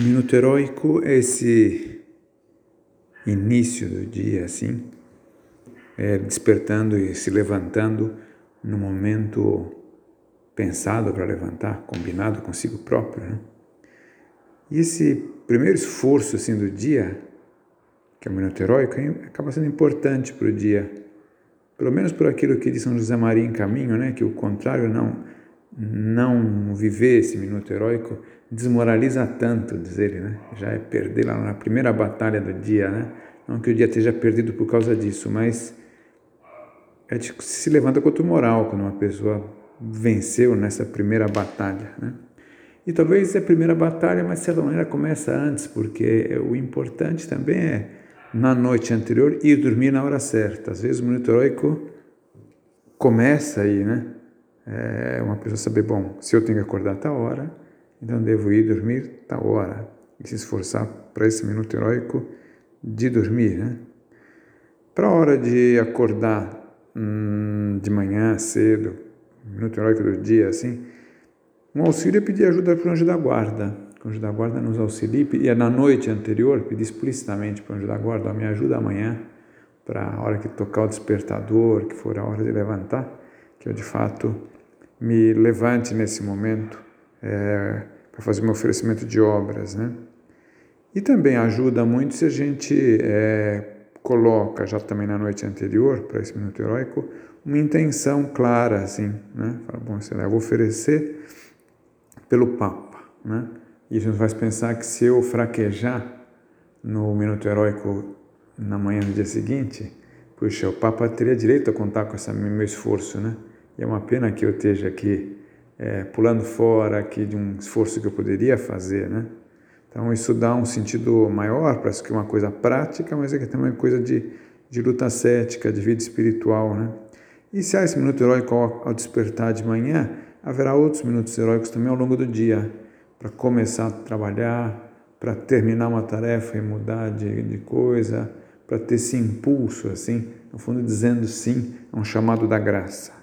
O minuto heróico é esse início do dia, assim, é, despertando e se levantando no momento pensado para levantar, combinado consigo próprio. Né? E esse primeiro esforço assim, do dia, que é o minuto heróico, acaba sendo importante para o dia. Pelo menos por aquilo que diz São José Maria em caminho, né? que o contrário não, não viver esse minuto heróico desmoraliza tanto, diz ele, né? já é perder lá na primeira batalha do dia, né? não que o dia esteja perdido por causa disso, mas é se levanta contra o moral quando uma pessoa venceu nessa primeira batalha. Né? E talvez a primeira batalha, mas de certa maneira começa antes, porque o importante também é, na noite anterior, ir dormir na hora certa. Às vezes o minuto heróico começa aí, né? É uma pessoa saber, bom, se eu tenho que acordar a tal hora, então devo ir dormir tal hora. E se esforçar para esse minuto heróico de dormir, né? Para a hora de acordar hum, de manhã cedo, minuto heróico do dia, assim, um auxílio é pedir ajuda para o anjo da guarda. O anjo da guarda nos auxilie. E é na noite anterior, pedir explicitamente para o anjo da guarda, me ajuda amanhã, para a hora que tocar o despertador, que for a hora de levantar, que eu de fato me levante nesse momento é, para fazer meu oferecimento de obras, né? E também ajuda muito se a gente é, coloca já também na noite anterior, para esse minuto heróico, uma intenção clara, assim, né? Fala, bom, sei lá, eu vou oferecer pelo Papa. Né? E isso nos faz pensar que se eu fraquejar no minuto heróico na manhã do dia seguinte, puxa, o Papa teria direito a contar com esse meu esforço, né? E é uma pena que eu esteja aqui é, pulando fora aqui de um esforço que eu poderia fazer, né? Então isso dá um sentido maior, parece que é uma coisa prática, mas é que também uma coisa de, de luta cética, de vida espiritual, né? E se há esse minuto heróico ao, ao despertar de manhã, haverá outros minutos heróicos também ao longo do dia, para começar a trabalhar, para terminar uma tarefa e mudar de, de coisa, para ter esse impulso, assim, no fundo dizendo sim a um chamado da graça.